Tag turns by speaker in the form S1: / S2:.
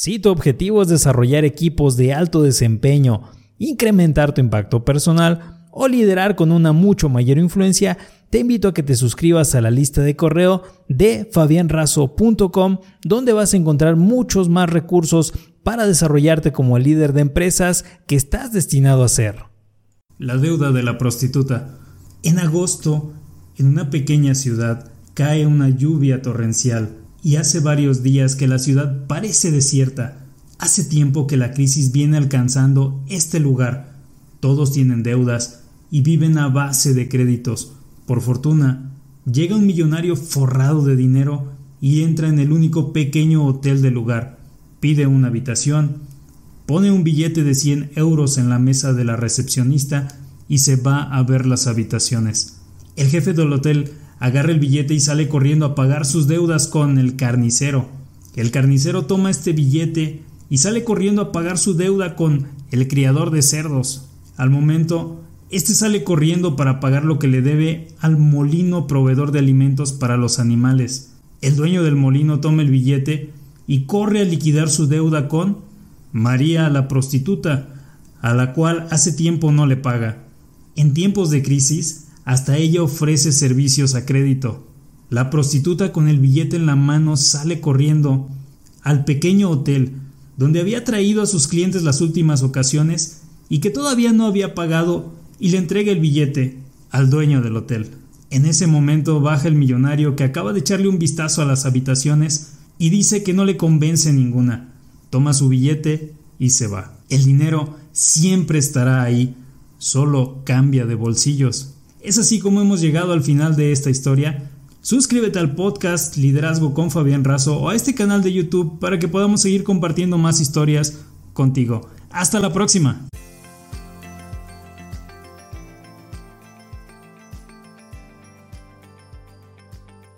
S1: Si tu objetivo es desarrollar equipos de alto desempeño, incrementar tu impacto personal o liderar con una mucho mayor influencia, te invito a que te suscribas a la lista de correo de fabianrazo.com donde vas a encontrar muchos más recursos para desarrollarte como el líder de empresas que estás destinado a ser.
S2: La deuda de la prostituta. En agosto, en una pequeña ciudad, cae una lluvia torrencial y hace varios días que la ciudad parece desierta. Hace tiempo que la crisis viene alcanzando este lugar. Todos tienen deudas y viven a base de créditos. Por fortuna, llega un millonario forrado de dinero y entra en el único pequeño hotel del lugar. Pide una habitación, pone un billete de 100 euros en la mesa de la recepcionista y se va a ver las habitaciones. El jefe del hotel agarra el billete y sale corriendo a pagar sus deudas con el carnicero. El carnicero toma este billete y sale corriendo a pagar su deuda con el criador de cerdos. Al momento, este sale corriendo para pagar lo que le debe al molino proveedor de alimentos para los animales. El dueño del molino toma el billete y corre a liquidar su deuda con María la prostituta, a la cual hace tiempo no le paga. En tiempos de crisis, hasta ella ofrece servicios a crédito. La prostituta con el billete en la mano sale corriendo al pequeño hotel donde había traído a sus clientes las últimas ocasiones y que todavía no había pagado y le entrega el billete al dueño del hotel. En ese momento baja el millonario que acaba de echarle un vistazo a las habitaciones y dice que no le convence ninguna. Toma su billete y se va. El dinero siempre estará ahí, solo cambia de bolsillos. Es así como hemos llegado al final de esta historia. Suscríbete al podcast Liderazgo con Fabián Razo o a este canal de YouTube para que podamos seguir compartiendo más historias contigo. Hasta la próxima.